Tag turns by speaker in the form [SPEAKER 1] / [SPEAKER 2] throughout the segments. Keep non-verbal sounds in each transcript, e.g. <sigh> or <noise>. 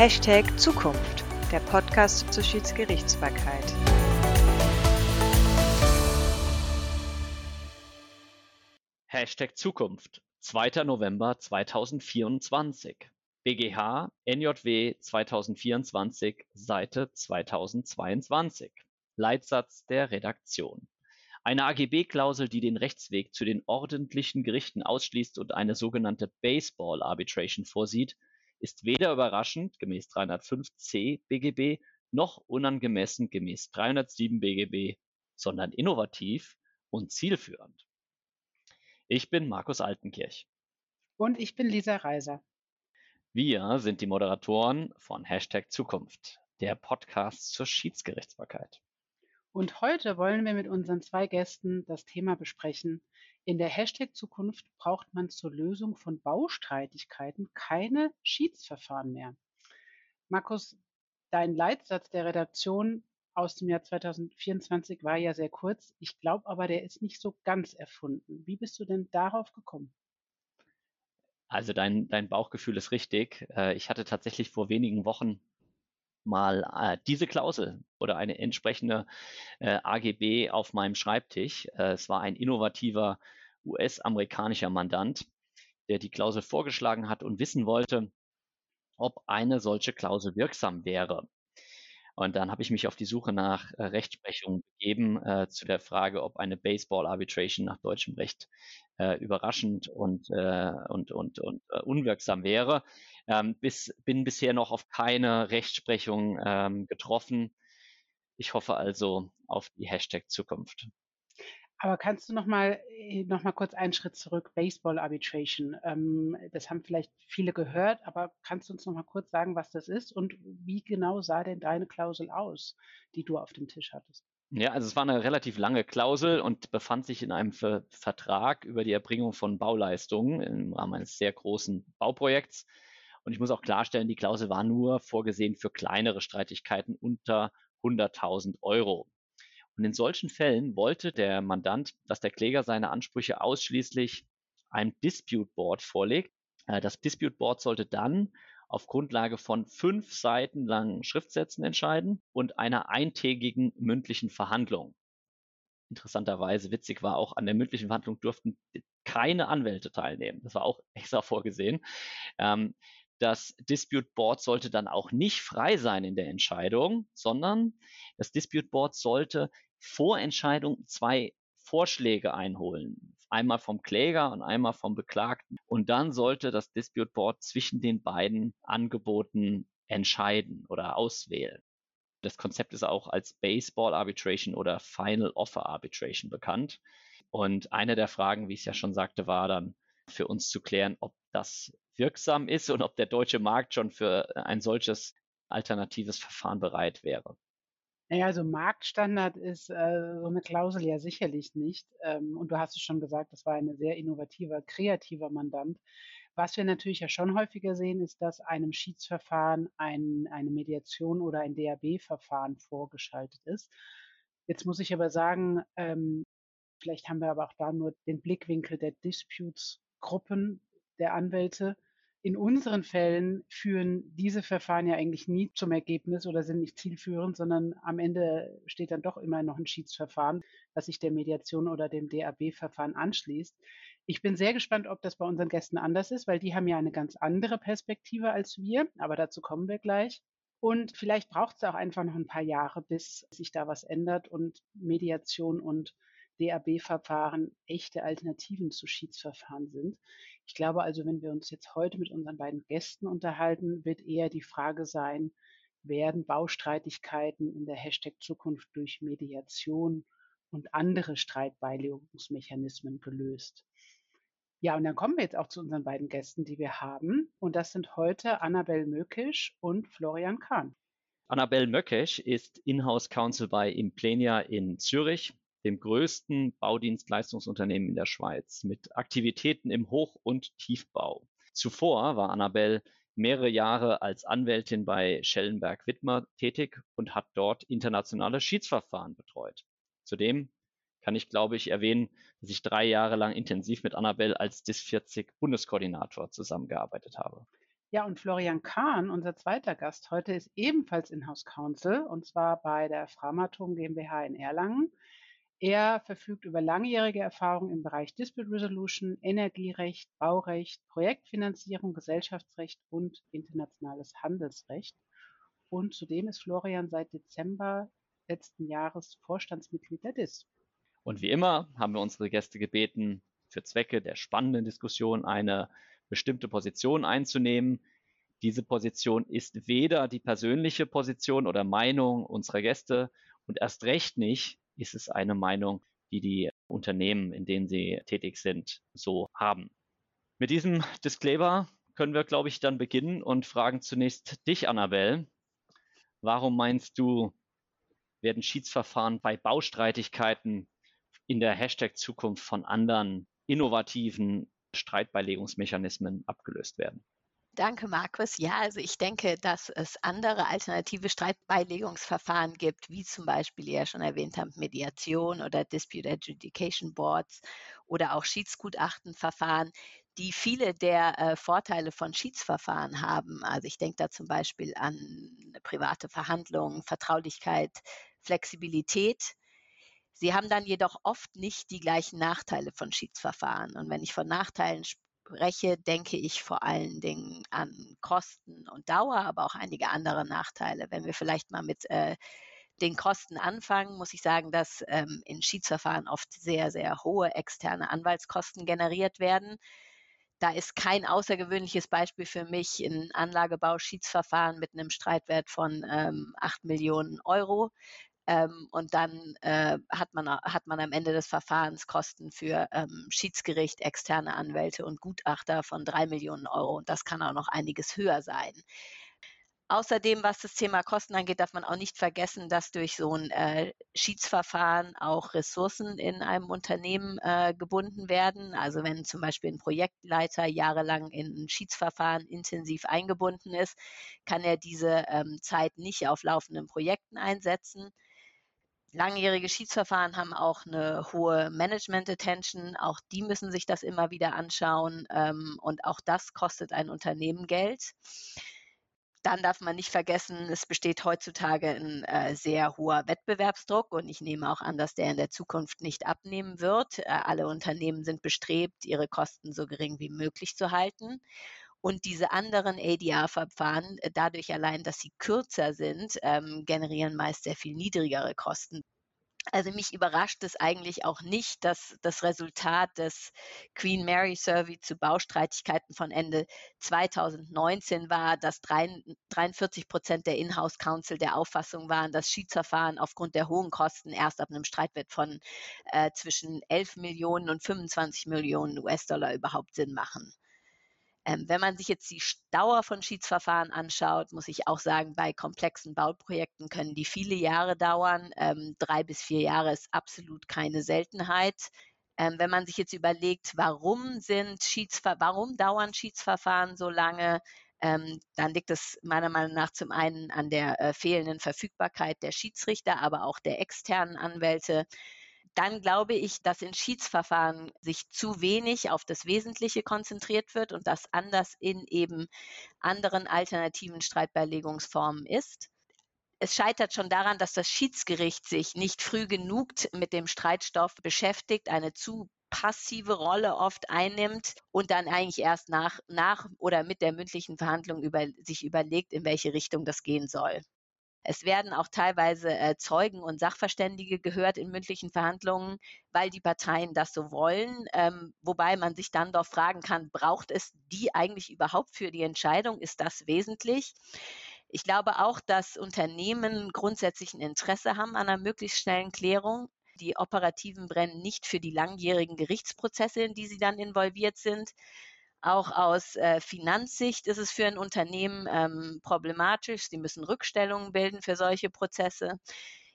[SPEAKER 1] Hashtag Zukunft, der Podcast zur Schiedsgerichtsbarkeit.
[SPEAKER 2] Hashtag Zukunft, 2. November 2024. BGH NJW 2024, Seite 2022. Leitsatz der Redaktion. Eine AGB-Klausel, die den Rechtsweg zu den ordentlichen Gerichten ausschließt und eine sogenannte Baseball Arbitration vorsieht, ist weder überraschend gemäß 305c BGB noch unangemessen gemäß 307 BGB, sondern innovativ und zielführend. Ich bin Markus Altenkirch.
[SPEAKER 3] Und ich bin Lisa Reiser.
[SPEAKER 2] Wir sind die Moderatoren von Hashtag Zukunft, der Podcast zur Schiedsgerichtsbarkeit.
[SPEAKER 3] Und heute wollen wir mit unseren zwei Gästen das Thema besprechen. In der Hashtag Zukunft braucht man zur Lösung von Baustreitigkeiten keine Schiedsverfahren mehr. Markus, dein Leitsatz der Redaktion aus dem Jahr 2024 war ja sehr kurz. Ich glaube aber, der ist nicht so ganz erfunden. Wie bist du denn darauf gekommen?
[SPEAKER 2] Also dein, dein Bauchgefühl ist richtig. Äh, ich hatte tatsächlich vor wenigen Wochen mal äh, diese Klausel oder eine entsprechende äh, AGB auf meinem Schreibtisch. Äh, es war ein innovativer US-amerikanischer Mandant, der die Klausel vorgeschlagen hat und wissen wollte, ob eine solche Klausel wirksam wäre. Und dann habe ich mich auf die Suche nach äh, Rechtsprechung begeben äh, zu der Frage, ob eine Baseball Arbitration nach deutschem Recht äh, überraschend und, äh, und, und, und äh, unwirksam wäre. Ähm, bis, bin bisher noch auf keine Rechtsprechung ähm, getroffen. Ich hoffe also auf die Hashtag Zukunft.
[SPEAKER 3] Aber kannst du noch mal, äh, noch mal kurz einen Schritt zurück, Baseball Arbitration. Ähm, das haben vielleicht viele gehört, aber kannst du uns noch mal kurz sagen, was das ist und wie genau sah denn deine Klausel aus, die du auf dem Tisch hattest?
[SPEAKER 2] Ja, also es war eine relativ lange Klausel und befand sich in einem Ver Vertrag über die Erbringung von Bauleistungen im Rahmen eines sehr großen Bauprojekts. Und ich muss auch klarstellen, die Klausel war nur vorgesehen für kleinere Streitigkeiten unter 100.000 Euro. Und in solchen Fällen wollte der Mandant, dass der Kläger seine Ansprüche ausschließlich einem Dispute Board vorlegt. Äh, das Dispute Board sollte dann auf Grundlage von fünf Seiten langen Schriftsätzen entscheiden und einer eintägigen mündlichen Verhandlung. Interessanterweise witzig war auch, an der mündlichen Verhandlung durften keine Anwälte teilnehmen. Das war auch <laughs> extra vorgesehen. Ähm, das Dispute Board sollte dann auch nicht frei sein in der Entscheidung, sondern das Dispute Board sollte vor Entscheidung zwei Vorschläge einholen. Einmal vom Kläger und einmal vom Beklagten. Und dann sollte das Dispute Board zwischen den beiden Angeboten entscheiden oder auswählen. Das Konzept ist auch als Baseball Arbitration oder Final Offer Arbitration bekannt. Und eine der Fragen, wie ich es ja schon sagte, war dann für uns zu klären, ob das wirksam ist und ob der deutsche Markt schon für ein solches alternatives Verfahren bereit wäre.
[SPEAKER 3] Naja, also Marktstandard ist äh, so eine Klausel ja sicherlich nicht. Ähm, und du hast es schon gesagt, das war ein sehr innovativer, kreativer Mandant. Was wir natürlich ja schon häufiger sehen, ist, dass einem Schiedsverfahren ein, eine Mediation oder ein DAB-Verfahren vorgeschaltet ist. Jetzt muss ich aber sagen, ähm, vielleicht haben wir aber auch da nur den Blickwinkel der Disputes-Gruppen der Anwälte. In unseren Fällen führen diese Verfahren ja eigentlich nie zum Ergebnis oder sind nicht zielführend, sondern am Ende steht dann doch immer noch ein Schiedsverfahren, was sich der Mediation oder dem DAB-Verfahren anschließt. Ich bin sehr gespannt, ob das bei unseren Gästen anders ist, weil die haben ja eine ganz andere Perspektive als wir, aber dazu kommen wir gleich. Und vielleicht braucht es auch einfach noch ein paar Jahre, bis sich da was ändert und Mediation und DAB-Verfahren echte Alternativen zu Schiedsverfahren sind. Ich glaube also, wenn wir uns jetzt heute mit unseren beiden Gästen unterhalten, wird eher die Frage sein, werden Baustreitigkeiten in der Hashtag Zukunft durch Mediation und andere Streitbeilegungsmechanismen gelöst. Ja, und dann kommen wir jetzt auch zu unseren beiden Gästen, die wir haben. Und das sind heute Annabel Mökisch und Florian Kahn.
[SPEAKER 2] Annabel Möckesch ist Inhouse Counsel bei Implenia in Zürich dem größten Baudienstleistungsunternehmen in der Schweiz mit Aktivitäten im Hoch- und Tiefbau. Zuvor war Annabelle mehrere Jahre als Anwältin bei Schellenberg Wittmer tätig und hat dort internationale Schiedsverfahren betreut. Zudem kann ich, glaube ich, erwähnen, dass ich drei Jahre lang intensiv mit Annabelle als DIS 40 Bundeskoordinator zusammengearbeitet habe.
[SPEAKER 3] Ja, und Florian Kahn, unser zweiter Gast heute, ist ebenfalls Inhouse Counsel und zwar bei der Framatom GmbH in Erlangen. Er verfügt über langjährige Erfahrung im Bereich Dispute Resolution, Energierecht, Baurecht, Projektfinanzierung, Gesellschaftsrecht und internationales Handelsrecht. Und zudem ist Florian seit Dezember letzten Jahres Vorstandsmitglied der DIS.
[SPEAKER 2] Und wie immer haben wir unsere Gäste gebeten, für Zwecke der spannenden Diskussion eine bestimmte Position einzunehmen. Diese Position ist weder die persönliche Position oder Meinung unserer Gäste und erst recht nicht ist es eine Meinung, die die Unternehmen, in denen sie tätig sind, so haben. Mit diesem Disclaimer können wir, glaube ich, dann beginnen und fragen zunächst dich, Annabelle. Warum meinst du, werden Schiedsverfahren bei Baustreitigkeiten in der Hashtag Zukunft von anderen innovativen Streitbeilegungsmechanismen abgelöst werden?
[SPEAKER 4] Danke, Markus. Ja, also ich denke, dass es andere alternative Streitbeilegungsverfahren gibt, wie zum Beispiel, wie ihr schon erwähnt habt, Mediation oder Dispute Adjudication Boards oder auch Schiedsgutachtenverfahren, die viele der äh, Vorteile von Schiedsverfahren haben. Also ich denke da zum Beispiel an private Verhandlungen, Vertraulichkeit, Flexibilität. Sie haben dann jedoch oft nicht die gleichen Nachteile von Schiedsverfahren. Und wenn ich von Nachteilen spreche, denke ich vor allen Dingen an Kosten und Dauer, aber auch einige andere Nachteile. Wenn wir vielleicht mal mit äh, den Kosten anfangen, muss ich sagen, dass ähm, in Schiedsverfahren oft sehr, sehr hohe externe Anwaltskosten generiert werden. Da ist kein außergewöhnliches Beispiel für mich ein Anlagebauschiedsverfahren mit einem Streitwert von ähm, 8 Millionen Euro. Ähm, und dann äh, hat, man, hat man am Ende des Verfahrens Kosten für ähm, Schiedsgericht, externe Anwälte und Gutachter von drei Millionen Euro. Und das kann auch noch einiges höher sein. Außerdem, was das Thema Kosten angeht, darf man auch nicht vergessen, dass durch so ein äh, Schiedsverfahren auch Ressourcen in einem Unternehmen äh, gebunden werden. Also wenn zum Beispiel ein Projektleiter jahrelang in ein Schiedsverfahren intensiv eingebunden ist, kann er diese ähm, Zeit nicht auf laufenden Projekten einsetzen. Langjährige Schiedsverfahren haben auch eine hohe Management-Attention. Auch die müssen sich das immer wieder anschauen. Ähm, und auch das kostet ein Unternehmen Geld. Dann darf man nicht vergessen, es besteht heutzutage ein äh, sehr hoher Wettbewerbsdruck und ich nehme auch an, dass der in der Zukunft nicht abnehmen wird. Äh, alle Unternehmen sind bestrebt, ihre Kosten so gering wie möglich zu halten. Und diese anderen ADR-Verfahren, äh, dadurch allein, dass sie kürzer sind, ähm, generieren meist sehr viel niedrigere Kosten. Also mich überrascht es eigentlich auch nicht, dass das Resultat des Queen Mary Survey zu Baustreitigkeiten von Ende 2019 war, dass 43 Prozent der Inhouse Council der Auffassung waren, dass Schiedsverfahren aufgrund der hohen Kosten erst ab einem Streitwert von äh, zwischen 11 Millionen und 25 Millionen US-Dollar überhaupt Sinn machen. Ähm, wenn man sich jetzt die Dauer von Schiedsverfahren anschaut, muss ich auch sagen, bei komplexen Bauprojekten können die viele Jahre dauern. Ähm, drei bis vier Jahre ist absolut keine Seltenheit. Ähm, wenn man sich jetzt überlegt, warum sind Schiedsver warum dauern Schiedsverfahren so lange, ähm, dann liegt es meiner Meinung nach zum einen an der äh, fehlenden Verfügbarkeit der Schiedsrichter, aber auch der externen Anwälte dann glaube ich, dass in Schiedsverfahren sich zu wenig auf das Wesentliche konzentriert wird und das anders in eben anderen alternativen Streitbeilegungsformen ist. Es scheitert schon daran, dass das Schiedsgericht sich nicht früh genug mit dem Streitstoff beschäftigt, eine zu passive Rolle oft einnimmt und dann eigentlich erst nach, nach oder mit der mündlichen Verhandlung über, sich überlegt, in welche Richtung das gehen soll. Es werden auch teilweise äh, Zeugen und Sachverständige gehört in mündlichen Verhandlungen, weil die Parteien das so wollen. Ähm, wobei man sich dann doch fragen kann, braucht es die eigentlich überhaupt für die Entscheidung? Ist das wesentlich? Ich glaube auch, dass Unternehmen grundsätzlich ein Interesse haben an einer möglichst schnellen Klärung. Die operativen brennen nicht für die langjährigen Gerichtsprozesse, in die sie dann involviert sind. Auch aus äh, Finanzsicht ist es für ein Unternehmen ähm, problematisch. Sie müssen Rückstellungen bilden für solche Prozesse.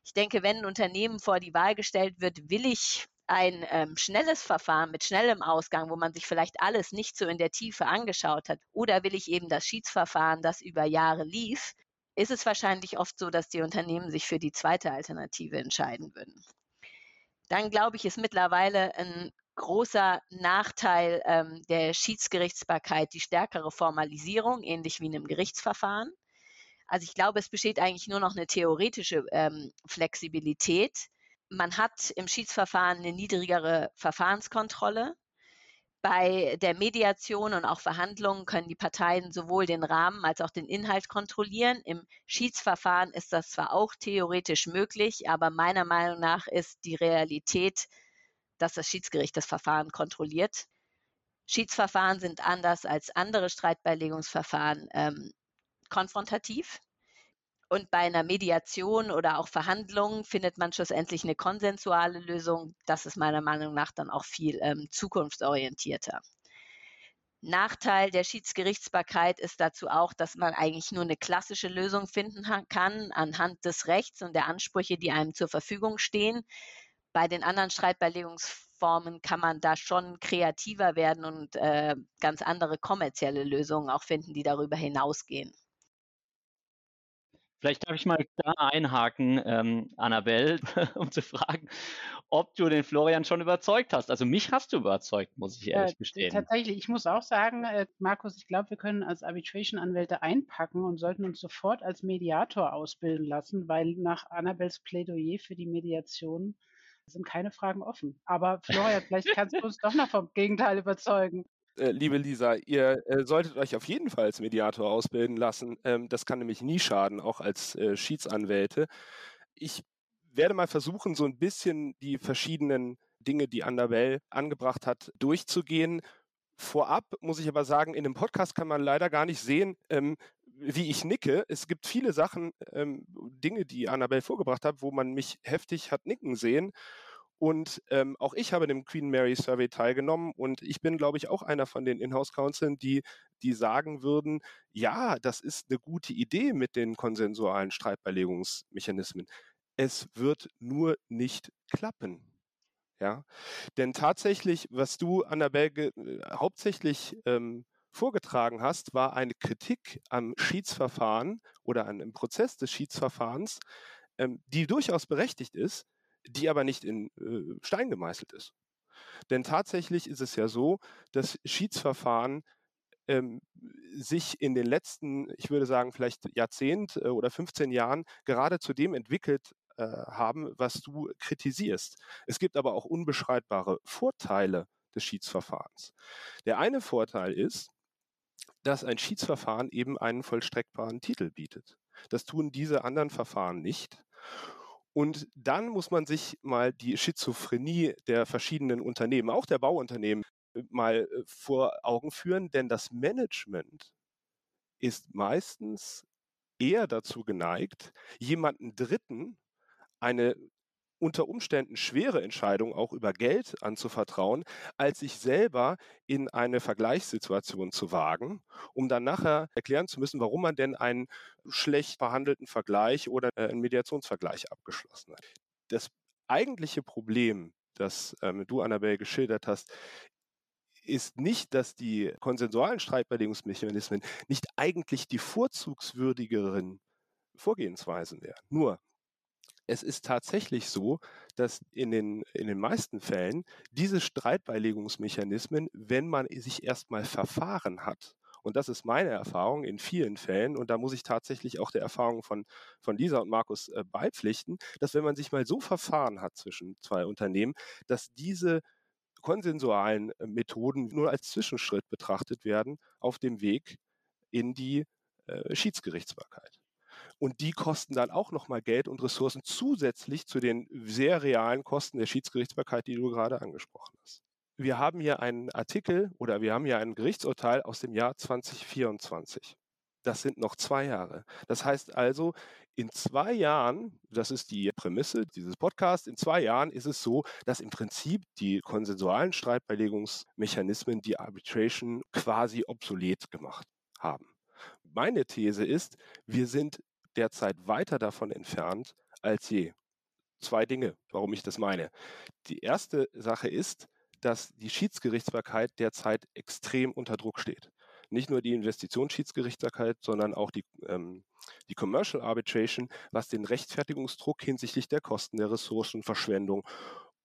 [SPEAKER 4] Ich denke, wenn ein Unternehmen vor die Wahl gestellt wird, will ich ein ähm, schnelles Verfahren mit schnellem Ausgang, wo man sich vielleicht alles nicht so in der Tiefe angeschaut hat, oder will ich eben das Schiedsverfahren, das über Jahre lief, ist es wahrscheinlich oft so, dass die Unternehmen sich für die zweite Alternative entscheiden würden. Dann glaube ich, ist mittlerweile ein großer Nachteil ähm, der Schiedsgerichtsbarkeit die stärkere Formalisierung, ähnlich wie in einem Gerichtsverfahren. Also ich glaube, es besteht eigentlich nur noch eine theoretische ähm, Flexibilität. Man hat im Schiedsverfahren eine niedrigere Verfahrenskontrolle. Bei der Mediation und auch Verhandlungen können die Parteien sowohl den Rahmen als auch den Inhalt kontrollieren. Im Schiedsverfahren ist das zwar auch theoretisch möglich, aber meiner Meinung nach ist die Realität, dass das Schiedsgericht das Verfahren kontrolliert. Schiedsverfahren sind anders als andere Streitbeilegungsverfahren ähm, konfrontativ. Und bei einer Mediation oder auch Verhandlungen findet man schlussendlich eine konsensuale Lösung. Das ist meiner Meinung nach dann auch viel ähm, zukunftsorientierter. Nachteil der Schiedsgerichtsbarkeit ist dazu auch, dass man eigentlich nur eine klassische Lösung finden kann anhand des Rechts und der Ansprüche, die einem zur Verfügung stehen. Bei den anderen Streitbeilegungsformen kann man da schon kreativer werden und äh, ganz andere kommerzielle Lösungen auch finden, die darüber hinausgehen.
[SPEAKER 2] Vielleicht darf ich mal da einhaken, ähm, Annabelle, <laughs> um zu fragen, ob du den Florian schon überzeugt hast. Also mich hast du überzeugt, muss ich ehrlich äh, gestehen.
[SPEAKER 3] Tatsächlich, ich muss auch sagen, äh, Markus, ich glaube, wir können als Arbitration-Anwälte einpacken und sollten uns sofort als Mediator ausbilden lassen, weil nach Annabels Plädoyer für die Mediation sind keine Fragen offen. Aber Florian, vielleicht kannst du uns doch noch vom Gegenteil überzeugen.
[SPEAKER 5] Äh, liebe Lisa, ihr äh, solltet euch auf jeden Fall als Mediator ausbilden lassen. Ähm, das kann nämlich nie schaden, auch als äh, Schiedsanwälte. Ich werde mal versuchen, so ein bisschen die verschiedenen Dinge, die Annabelle angebracht hat, durchzugehen. Vorab muss ich aber sagen, in dem Podcast kann man leider gar nicht sehen, ähm, wie ich nicke. Es gibt viele Sachen, ähm, Dinge, die Annabelle vorgebracht hat, wo man mich heftig hat nicken sehen. Und ähm, auch ich habe dem Queen Mary Survey teilgenommen und ich bin, glaube ich, auch einer von den Inhouse-Counseln, die, die sagen würden, ja, das ist eine gute Idee mit den konsensualen Streitbeilegungsmechanismen. Es wird nur nicht klappen. Ja, denn tatsächlich, was du, Annabelle, äh, hauptsächlich ähm, vorgetragen hast, war eine Kritik am Schiedsverfahren oder an dem Prozess des Schiedsverfahrens, ähm, die durchaus berechtigt ist, die aber nicht in äh, Stein gemeißelt ist. Denn tatsächlich ist es ja so, dass Schiedsverfahren ähm, sich in den letzten, ich würde sagen, vielleicht Jahrzehnt äh, oder 15 Jahren gerade zu dem entwickelt äh, haben, was du kritisierst. Es gibt aber auch unbeschreibare Vorteile des Schiedsverfahrens. Der eine Vorteil ist, dass ein Schiedsverfahren eben einen vollstreckbaren Titel bietet. Das tun diese anderen Verfahren nicht. Und dann muss man sich mal die Schizophrenie der verschiedenen Unternehmen, auch der Bauunternehmen, äh, mal äh, vor Augen führen, denn das Management ist meistens eher dazu geneigt, jemanden Dritten eine unter Umständen schwere Entscheidung auch über Geld anzuvertrauen, als sich selber in eine Vergleichssituation zu wagen, um dann nachher erklären zu müssen, warum man denn einen schlecht verhandelten Vergleich oder äh, einen Mediationsvergleich abgeschlossen hat. Das eigentliche Problem, das ähm, du, Annabelle, geschildert hast, ist nicht, dass die konsensualen Streitbeilegungsmechanismen nicht eigentlich die vorzugswürdigeren Vorgehensweisen wären. Nur es ist tatsächlich so, dass in den, in den meisten Fällen diese Streitbeilegungsmechanismen, wenn man sich erstmal verfahren hat, und das ist meine Erfahrung in vielen Fällen, und da muss ich tatsächlich auch der Erfahrung von, von Lisa und Markus äh, beipflichten, dass wenn man sich mal so verfahren hat zwischen zwei Unternehmen, dass diese konsensualen äh, Methoden nur als Zwischenschritt betrachtet werden auf dem Weg in die äh, Schiedsgerichtsbarkeit. Und die kosten dann auch nochmal Geld und Ressourcen zusätzlich zu den sehr realen Kosten der Schiedsgerichtsbarkeit, die du gerade angesprochen hast. Wir haben hier einen Artikel oder wir haben hier ein Gerichtsurteil aus dem Jahr 2024. Das sind noch zwei Jahre. Das heißt also, in zwei Jahren, das ist die Prämisse dieses Podcasts, in zwei Jahren ist es so, dass im Prinzip die konsensualen Streitbeilegungsmechanismen die Arbitration quasi obsolet gemacht haben. Meine These ist, wir sind derzeit weiter davon entfernt als je. Zwei Dinge, warum ich das meine. Die erste Sache ist, dass die Schiedsgerichtsbarkeit derzeit extrem unter Druck steht. Nicht nur die Investitionsschiedsgerichtsbarkeit, sondern auch die, ähm, die Commercial Arbitration, was den Rechtfertigungsdruck hinsichtlich der Kosten, der Ressourcenverschwendung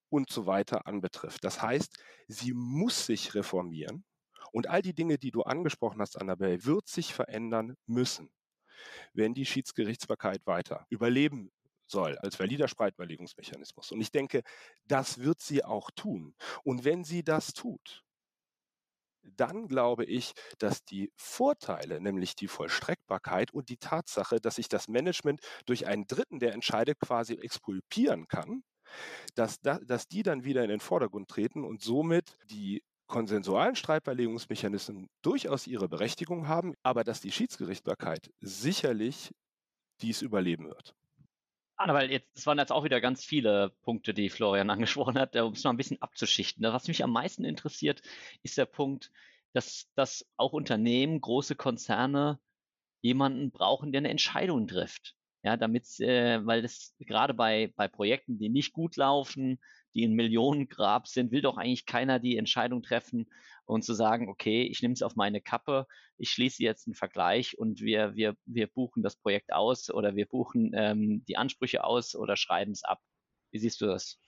[SPEAKER 5] und so weiter anbetrifft. Das heißt, sie muss sich reformieren und all die Dinge, die du angesprochen hast, Annabelle, wird sich verändern müssen, wenn die Schiedsgerichtsbarkeit weiter überleben soll als valider Streitbeilegungsmechanismus. Und ich denke, das wird sie auch tun. Und wenn sie das tut, dann glaube ich, dass die Vorteile, nämlich die Vollstreckbarkeit und die Tatsache, dass sich das Management durch einen Dritten, der entscheidet, quasi exkulpieren kann, dass, da, dass die dann wieder in den Vordergrund treten und somit die konsensualen Streitbeilegungsmechanismen durchaus ihre Berechtigung haben, aber dass die Schiedsgerichtbarkeit sicherlich dies überleben wird.
[SPEAKER 2] Weil jetzt, es waren jetzt auch wieder ganz viele Punkte, die Florian <laughs> angesprochen hat, um es mal ein bisschen abzuschichten. Was mich am meisten interessiert, ist der Punkt, dass, dass auch Unternehmen, große Konzerne jemanden brauchen, der eine Entscheidung trifft. Ja, damit, äh, weil das gerade bei, bei Projekten, die nicht gut laufen, die ein Millionengrab sind, will doch eigentlich keiner die Entscheidung treffen und zu sagen, okay, ich nehme es auf meine Kappe, ich schließe jetzt einen Vergleich und wir, wir, wir buchen das Projekt aus oder wir buchen ähm, die Ansprüche aus oder schreiben es ab. Wie siehst du das?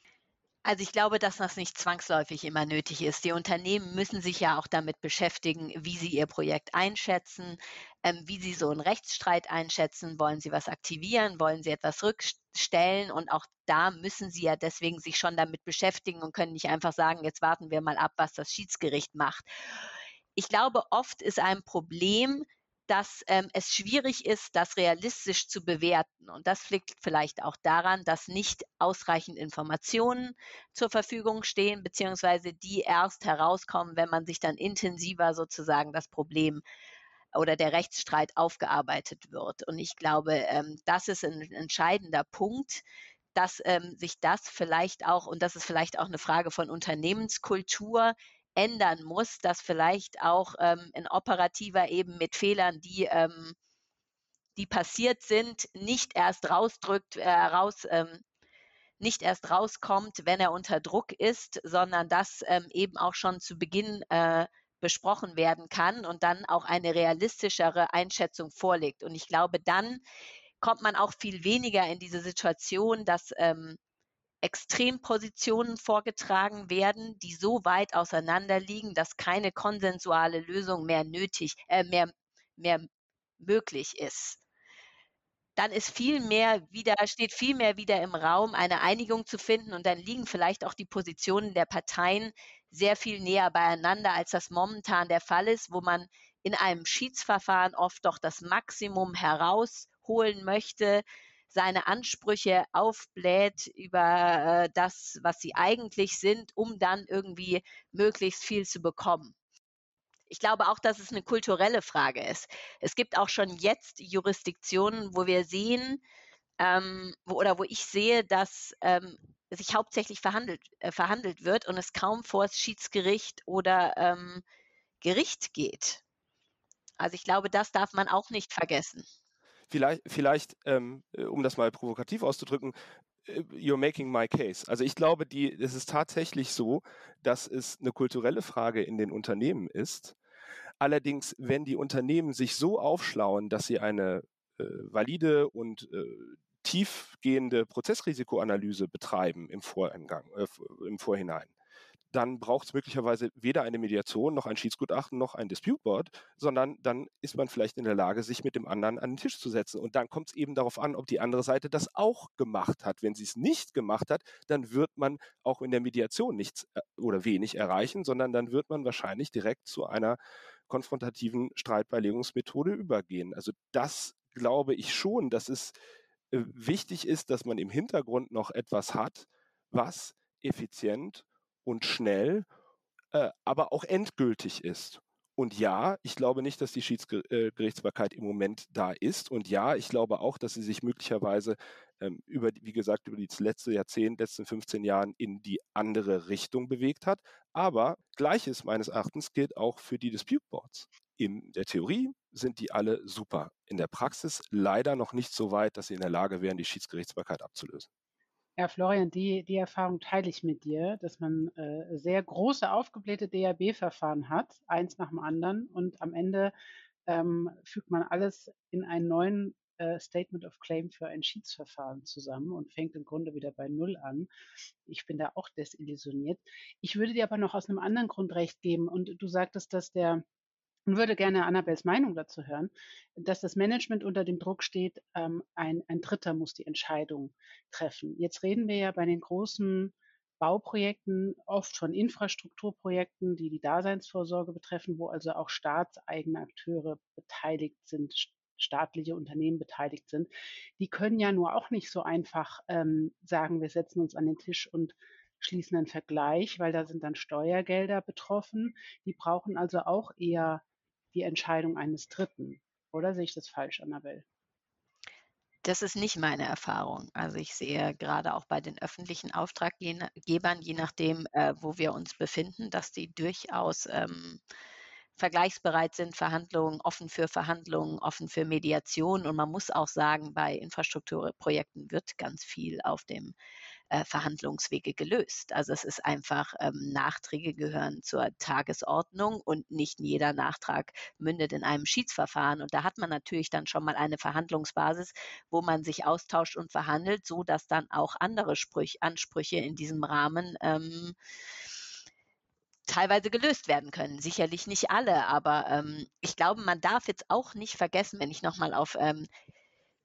[SPEAKER 4] Also ich glaube, dass das nicht zwangsläufig immer nötig ist. Die Unternehmen müssen sich ja auch damit beschäftigen, wie sie ihr Projekt einschätzen, ähm, wie sie so einen Rechtsstreit einschätzen. Wollen sie was aktivieren? Wollen sie etwas rückstellen? Und auch da müssen sie ja deswegen sich schon damit beschäftigen und können nicht einfach sagen, jetzt warten wir mal ab, was das Schiedsgericht macht. Ich glaube, oft ist ein Problem, dass ähm, es schwierig ist, das realistisch zu bewerten. Und das liegt vielleicht auch daran, dass nicht ausreichend Informationen zur Verfügung stehen, beziehungsweise die erst herauskommen, wenn man sich dann intensiver sozusagen das Problem oder der Rechtsstreit aufgearbeitet wird. Und ich glaube, ähm, das ist ein entscheidender Punkt, dass ähm, sich das vielleicht auch, und das ist vielleicht auch eine Frage von Unternehmenskultur, ändern muss, dass vielleicht auch ähm, in operativer eben mit Fehlern, die, ähm, die passiert sind, nicht erst rausdrückt, äh, raus, ähm, nicht erst rauskommt, wenn er unter Druck ist, sondern dass ähm, eben auch schon zu Beginn äh, besprochen werden kann und dann auch eine realistischere Einschätzung vorliegt. Und ich glaube, dann kommt man auch viel weniger in diese Situation, dass ähm, Extrempositionen vorgetragen werden, die so weit auseinander liegen, dass keine konsensuale Lösung mehr nötig, äh, mehr, mehr möglich ist. Dann ist viel mehr wieder, steht viel mehr wieder im Raum, eine Einigung zu finden und dann liegen vielleicht auch die Positionen der Parteien sehr viel näher beieinander, als das momentan der Fall ist, wo man in einem Schiedsverfahren oft doch das Maximum herausholen möchte, seine Ansprüche aufbläht über äh, das, was sie eigentlich sind, um dann irgendwie möglichst viel zu bekommen. Ich glaube auch, dass es eine kulturelle Frage ist. Es gibt auch schon jetzt Jurisdiktionen, wo wir sehen, ähm, wo, oder wo ich sehe, dass ähm, sich hauptsächlich verhandelt, äh, verhandelt wird und es kaum vor das Schiedsgericht oder ähm, Gericht geht. Also ich glaube, das darf man auch nicht vergessen
[SPEAKER 5] vielleicht, vielleicht ähm, äh, um das mal provokativ auszudrücken, äh, you're making my case. Also ich glaube, die, es ist tatsächlich so, dass es eine kulturelle Frage in den Unternehmen ist. Allerdings, wenn die Unternehmen sich so aufschlauen, dass sie eine äh, valide und äh, tiefgehende Prozessrisikoanalyse betreiben im Voreingang, äh, im Vorhinein, dann braucht es möglicherweise weder eine Mediation noch ein Schiedsgutachten noch ein Dispute Board, sondern dann ist man vielleicht in der Lage, sich mit dem anderen an den Tisch zu setzen. Und dann kommt es eben darauf an, ob die andere Seite das auch gemacht hat. Wenn sie es nicht gemacht hat, dann wird man auch in der Mediation nichts äh, oder wenig erreichen, sondern dann wird man wahrscheinlich direkt zu einer konfrontativen Streitbeilegungsmethode übergehen. Also das glaube ich schon, dass es äh, wichtig ist, dass man im Hintergrund noch etwas hat, was effizient und schnell, äh, aber auch endgültig ist. Und ja, ich glaube nicht, dass die Schiedsgerichtsbarkeit im Moment da ist. Und ja, ich glaube auch, dass sie sich möglicherweise ähm, über, wie gesagt, über das letzte Jahrzehnt, letzten 15 Jahren in die andere Richtung bewegt hat. Aber Gleiches meines Erachtens gilt auch für die Dispute Boards. In der Theorie sind die alle super. In der Praxis leider noch nicht so weit, dass sie in der Lage wären, die Schiedsgerichtsbarkeit abzulösen.
[SPEAKER 3] Ja, Florian, die, die Erfahrung teile ich mit dir, dass man äh, sehr große aufgeblähte DAB-Verfahren hat, eins nach dem anderen, und am Ende ähm, fügt man alles in einen neuen äh, Statement of Claim für ein Schiedsverfahren zusammen und fängt im Grunde wieder bei Null an. Ich bin da auch desillusioniert. Ich würde dir aber noch aus einem anderen Grund recht geben. Und du sagtest, dass der und würde gerne Annabels Meinung dazu hören, dass das Management unter dem Druck steht, ähm, ein, ein Dritter muss die Entscheidung treffen. Jetzt reden wir ja bei den großen Bauprojekten oft von Infrastrukturprojekten, die die Daseinsvorsorge betreffen, wo also auch staatseigene Akteure beteiligt sind, staatliche Unternehmen beteiligt sind. Die können ja nur auch nicht so einfach ähm, sagen, wir setzen uns an den Tisch und schließen einen Vergleich, weil da sind dann Steuergelder betroffen. Die brauchen also auch eher die Entscheidung eines Dritten. Oder sehe ich das falsch, Annabelle?
[SPEAKER 4] Das ist nicht meine Erfahrung. Also ich sehe gerade auch bei den öffentlichen Auftraggebern, je nachdem, äh, wo wir uns befinden, dass die durchaus ähm, vergleichsbereit sind, Verhandlungen, offen für Verhandlungen, offen für Mediation. Und man muss auch sagen, bei Infrastrukturprojekten wird ganz viel auf dem äh, Verhandlungswege gelöst. Also es ist einfach, ähm, Nachträge gehören zur Tagesordnung und nicht jeder Nachtrag mündet in einem Schiedsverfahren. Und da hat man natürlich dann schon mal eine Verhandlungsbasis, wo man sich austauscht und verhandelt, so dass dann auch andere Sprüch, Ansprüche in diesem Rahmen ähm, teilweise gelöst werden können. Sicherlich nicht alle, aber ähm, ich glaube, man darf jetzt auch nicht vergessen, wenn ich nochmal auf ähm,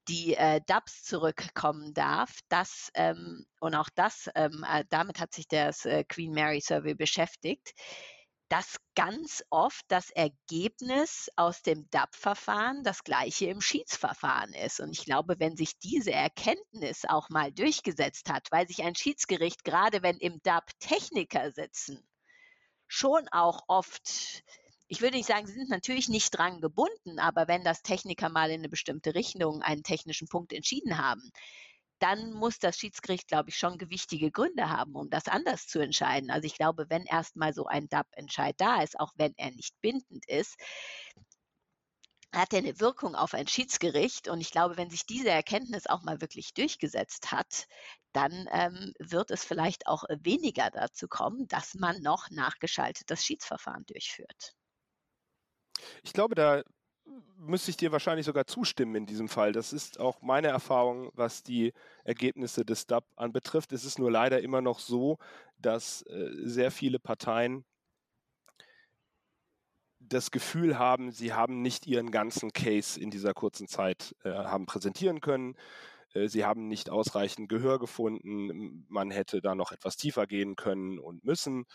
[SPEAKER 4] die äh, DAPs zurückkommen darf, dass, ähm, und auch das, ähm, äh, damit hat sich das äh, Queen Mary Survey beschäftigt, dass ganz oft das Ergebnis aus dem DAP-Verfahren das gleiche im Schiedsverfahren ist. Und ich glaube, wenn sich diese Erkenntnis auch mal durchgesetzt hat, weil sich ein Schiedsgericht, gerade wenn im DAP Techniker sitzen, schon auch oft ich würde nicht sagen, sie sind natürlich nicht dran gebunden, aber wenn das Techniker mal in eine bestimmte Richtung einen technischen Punkt entschieden haben, dann muss das Schiedsgericht, glaube ich, schon gewichtige Gründe haben, um das anders zu entscheiden. Also ich glaube, wenn erstmal so ein DAP-Entscheid da ist, auch wenn er nicht bindend ist, hat er eine Wirkung auf ein Schiedsgericht. Und ich glaube, wenn sich diese Erkenntnis auch mal wirklich durchgesetzt hat, dann ähm, wird es vielleicht auch weniger dazu kommen, dass man noch nachgeschaltetes Schiedsverfahren durchführt.
[SPEAKER 5] Ich glaube, da müsste ich dir wahrscheinlich sogar zustimmen in diesem Fall. Das ist auch meine Erfahrung, was die Ergebnisse des DAP anbetrifft. Es ist nur leider immer noch so, dass äh, sehr viele Parteien das Gefühl haben, sie haben nicht ihren ganzen Case in dieser kurzen Zeit äh, haben präsentieren können. Äh, sie haben nicht ausreichend Gehör gefunden. Man hätte da noch etwas tiefer gehen können und müssen.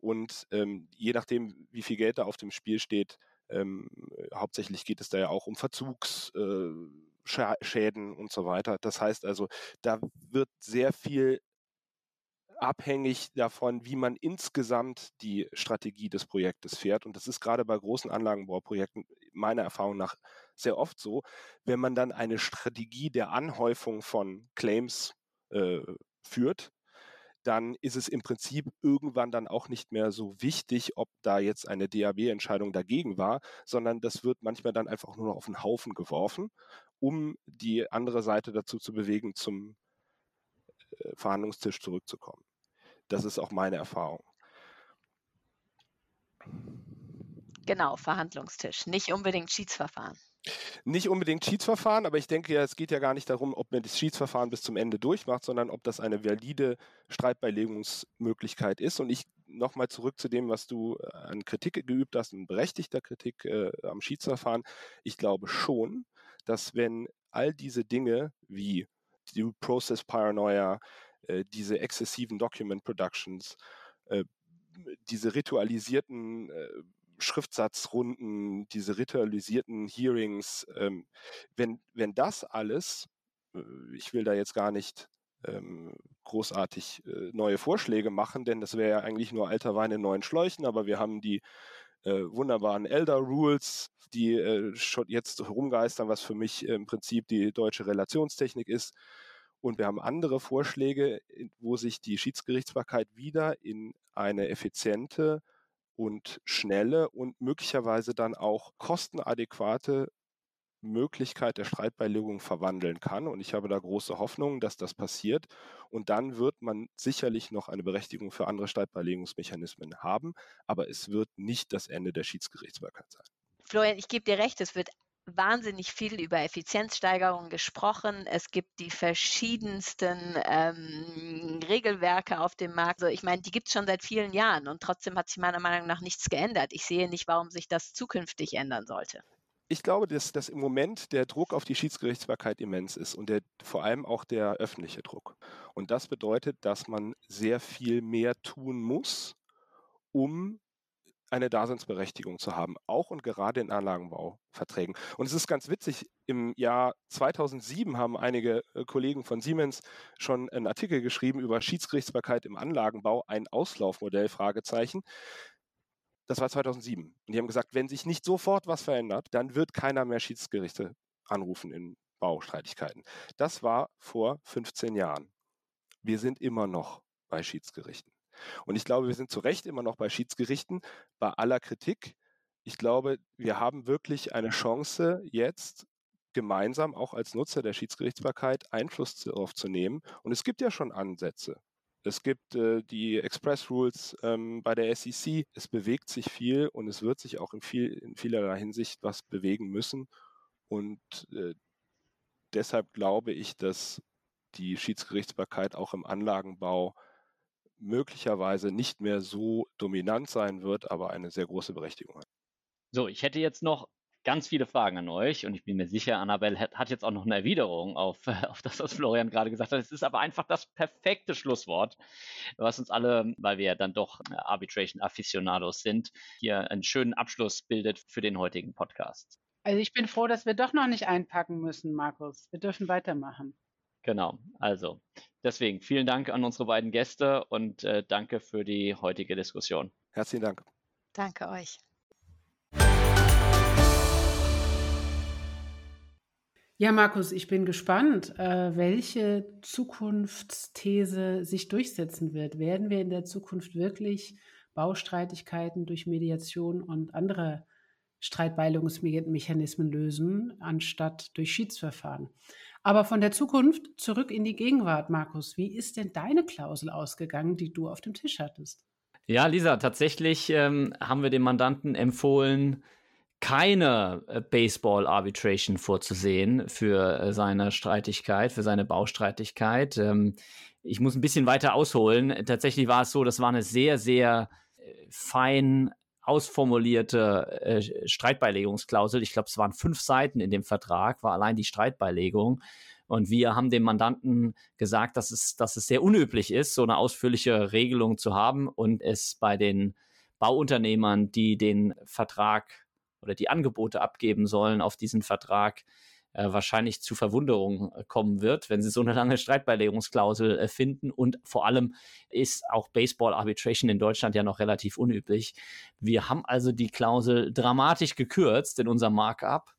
[SPEAKER 5] Und ähm, je nachdem, wie viel Geld da auf dem Spiel steht, ähm, hauptsächlich geht es da ja auch um Verzugsschäden äh, und so weiter. Das heißt also, da wird sehr viel abhängig davon, wie man insgesamt die Strategie des Projektes fährt. Und das ist gerade bei großen Anlagenbauprojekten meiner Erfahrung nach sehr oft so, wenn man dann eine Strategie der Anhäufung von Claims äh, führt, dann ist es im Prinzip irgendwann dann auch nicht mehr so wichtig, ob da jetzt eine DAB-Entscheidung dagegen war, sondern das wird manchmal dann einfach nur noch auf den Haufen geworfen, um die andere Seite dazu zu bewegen, zum äh, Verhandlungstisch zurückzukommen. Das ist auch meine Erfahrung.
[SPEAKER 4] Genau, Verhandlungstisch, nicht unbedingt Schiedsverfahren.
[SPEAKER 5] Nicht unbedingt Schiedsverfahren, aber ich denke ja, es geht ja gar nicht darum, ob man das Schiedsverfahren bis zum Ende durchmacht, sondern ob das eine valide Streitbeilegungsmöglichkeit ist. Und ich nochmal zurück zu dem, was du äh, an Kritik geübt hast, und berechtigter Kritik äh, am Schiedsverfahren. Ich glaube schon, dass wenn all diese Dinge wie die Process Paranoia, äh, diese exzessiven Document Productions, äh, diese ritualisierten äh, Schriftsatzrunden, diese ritualisierten Hearings, ähm, wenn, wenn das alles, äh, ich will da jetzt gar nicht ähm, großartig äh, neue Vorschläge machen, denn das wäre ja eigentlich nur alter Wein in neuen Schläuchen, aber wir haben die äh, wunderbaren Elder Rules, die äh, schon jetzt rumgeistern, was für mich im Prinzip die deutsche Relationstechnik ist. Und wir haben andere Vorschläge, wo sich die Schiedsgerichtsbarkeit wieder in eine effiziente und schnelle und möglicherweise dann auch kostenadäquate Möglichkeit der Streitbeilegung verwandeln kann. Und ich habe da große Hoffnung, dass das passiert. Und dann wird man sicherlich noch eine Berechtigung für andere Streitbeilegungsmechanismen haben. Aber es wird nicht das Ende der Schiedsgerichtsbarkeit sein.
[SPEAKER 4] Florian, ich gebe dir recht, es wird wahnsinnig viel über Effizienzsteigerung gesprochen. Es gibt die verschiedensten ähm, Regelwerke auf dem Markt. Also ich meine, die gibt es schon seit vielen Jahren und trotzdem hat sich meiner Meinung nach nichts geändert. Ich sehe nicht, warum sich das zukünftig ändern sollte.
[SPEAKER 5] Ich glaube, dass, dass im Moment der Druck auf die Schiedsgerichtsbarkeit immens ist und der, vor allem auch der öffentliche Druck. Und das bedeutet, dass man sehr viel mehr tun muss, um eine Daseinsberechtigung zu haben, auch und gerade in Anlagenbauverträgen. Und es ist ganz witzig, im Jahr 2007 haben einige äh, Kollegen von Siemens schon einen Artikel geschrieben über Schiedsgerichtsbarkeit im Anlagenbau, ein Auslaufmodell, Fragezeichen. Das war 2007. Und die haben gesagt, wenn sich nicht sofort was verändert, dann wird keiner mehr Schiedsgerichte anrufen in Baustreitigkeiten. Das war vor 15 Jahren. Wir sind immer noch bei Schiedsgerichten. Und ich glaube, wir sind zu Recht immer noch bei Schiedsgerichten, bei aller Kritik. Ich glaube, wir haben wirklich eine Chance, jetzt gemeinsam auch als Nutzer der Schiedsgerichtsbarkeit Einfluss darauf zu nehmen. Und es gibt ja schon Ansätze. Es gibt äh, die Express Rules ähm, bei der SEC. Es bewegt sich viel und es wird sich auch in, viel, in vielerlei Hinsicht was bewegen müssen. Und äh, deshalb glaube ich, dass die Schiedsgerichtsbarkeit auch im Anlagenbau möglicherweise nicht mehr so dominant sein wird, aber eine sehr große Berechtigung hat.
[SPEAKER 2] So, ich hätte jetzt noch ganz viele Fragen an euch und ich bin mir sicher, Annabelle hat, hat jetzt auch noch eine Erwiderung auf, <laughs> auf das, was Florian gerade gesagt hat. Es ist aber einfach das perfekte Schlusswort, was uns alle, weil wir dann doch Arbitration Aficionados sind, hier einen schönen Abschluss bildet für den heutigen Podcast.
[SPEAKER 3] Also ich bin froh, dass wir doch noch nicht einpacken müssen, Markus. Wir dürfen weitermachen.
[SPEAKER 2] Genau, also deswegen vielen Dank an unsere beiden Gäste und äh, danke für die heutige Diskussion.
[SPEAKER 5] Herzlichen Dank.
[SPEAKER 4] Danke euch.
[SPEAKER 3] Ja, Markus, ich bin gespannt, äh, welche Zukunftsthese sich durchsetzen wird. Werden wir in der Zukunft wirklich Baustreitigkeiten durch Mediation und andere Streitbeilegungsmechanismen lösen, anstatt durch Schiedsverfahren? Aber von der Zukunft zurück in die Gegenwart, Markus. Wie ist denn deine Klausel ausgegangen, die du auf dem Tisch hattest?
[SPEAKER 2] Ja, Lisa, tatsächlich ähm, haben wir dem Mandanten empfohlen, keine äh, Baseball-Arbitration vorzusehen für äh, seine Streitigkeit, für seine Baustreitigkeit. Ähm, ich muss ein bisschen weiter ausholen. Tatsächlich war es so, das war eine sehr, sehr äh, fein ausformulierte äh, Streitbeilegungsklausel. Ich glaube, es waren fünf Seiten in dem Vertrag, war allein die Streitbeilegung. Und wir haben dem Mandanten gesagt, dass es, dass es sehr unüblich ist, so eine ausführliche Regelung zu haben und es bei den Bauunternehmern, die den Vertrag oder die Angebote abgeben sollen auf diesen Vertrag, äh, wahrscheinlich zu Verwunderung äh, kommen wird, wenn sie so eine lange Streitbeilegungsklausel äh, finden. Und vor allem ist auch Baseball Arbitration in Deutschland ja noch relativ unüblich. Wir haben also die Klausel dramatisch gekürzt in unserem Markup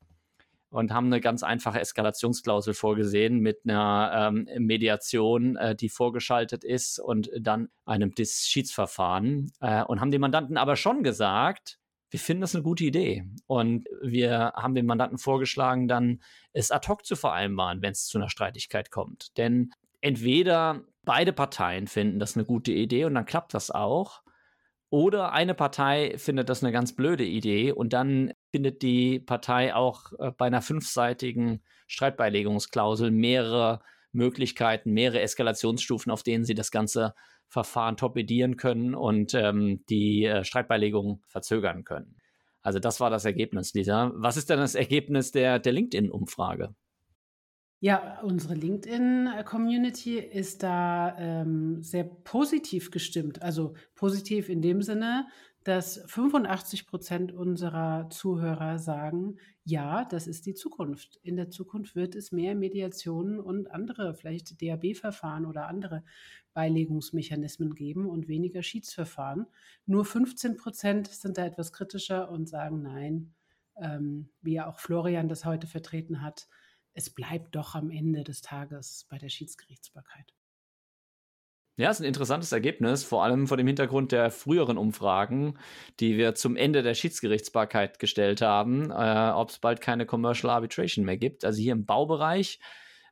[SPEAKER 2] und haben eine ganz einfache Eskalationsklausel vorgesehen mit einer ähm, Mediation, äh, die vorgeschaltet ist und dann einem Disschiedsverfahren äh, und haben dem Mandanten aber schon gesagt, wir finden das eine gute Idee. Und wir haben dem Mandanten vorgeschlagen, dann es ad hoc zu vereinbaren, wenn es zu einer Streitigkeit kommt. Denn entweder beide Parteien finden das eine gute Idee und dann klappt das auch. Oder eine Partei findet das eine ganz blöde Idee und dann findet die Partei auch äh, bei einer fünfseitigen Streitbeilegungsklausel mehrere Möglichkeiten, mehrere Eskalationsstufen, auf denen sie das Ganze Verfahren torpedieren können und ähm, die äh, Streitbeilegung verzögern können. Also das war das Ergebnis dieser. Was ist denn das Ergebnis der, der LinkedIn-Umfrage?
[SPEAKER 3] Ja, unsere LinkedIn-Community ist da ähm, sehr positiv gestimmt. Also positiv in dem Sinne, dass 85 Prozent unserer Zuhörer sagen, ja, das ist die Zukunft. In der Zukunft wird es mehr Mediationen und andere, vielleicht DAB-Verfahren oder andere Beilegungsmechanismen geben und weniger Schiedsverfahren. Nur 15 Prozent sind da etwas kritischer und sagen nein, ähm, wie ja auch Florian das heute vertreten hat, es bleibt doch am Ende des Tages bei der Schiedsgerichtsbarkeit.
[SPEAKER 2] Ja, ist ein interessantes Ergebnis, vor allem vor dem Hintergrund der früheren Umfragen, die wir zum Ende der Schiedsgerichtsbarkeit gestellt haben, äh, ob es bald keine Commercial Arbitration mehr gibt. Also hier im Baubereich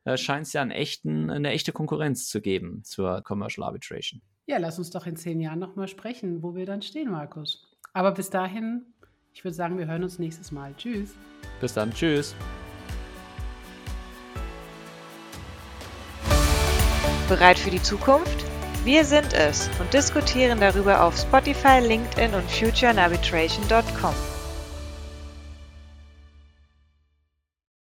[SPEAKER 2] äh, scheint es ja einen echten, eine echte Konkurrenz zu geben zur Commercial Arbitration.
[SPEAKER 3] Ja, lass uns doch in zehn Jahren nochmal sprechen, wo wir dann stehen, Markus. Aber bis dahin Ich würde sagen, wir hören uns nächstes Mal. Tschüss.
[SPEAKER 2] Bis dann. Tschüss.
[SPEAKER 1] Bereit für die Zukunft? Wir sind es und diskutieren darüber auf Spotify, LinkedIn und futurenarbitration.com.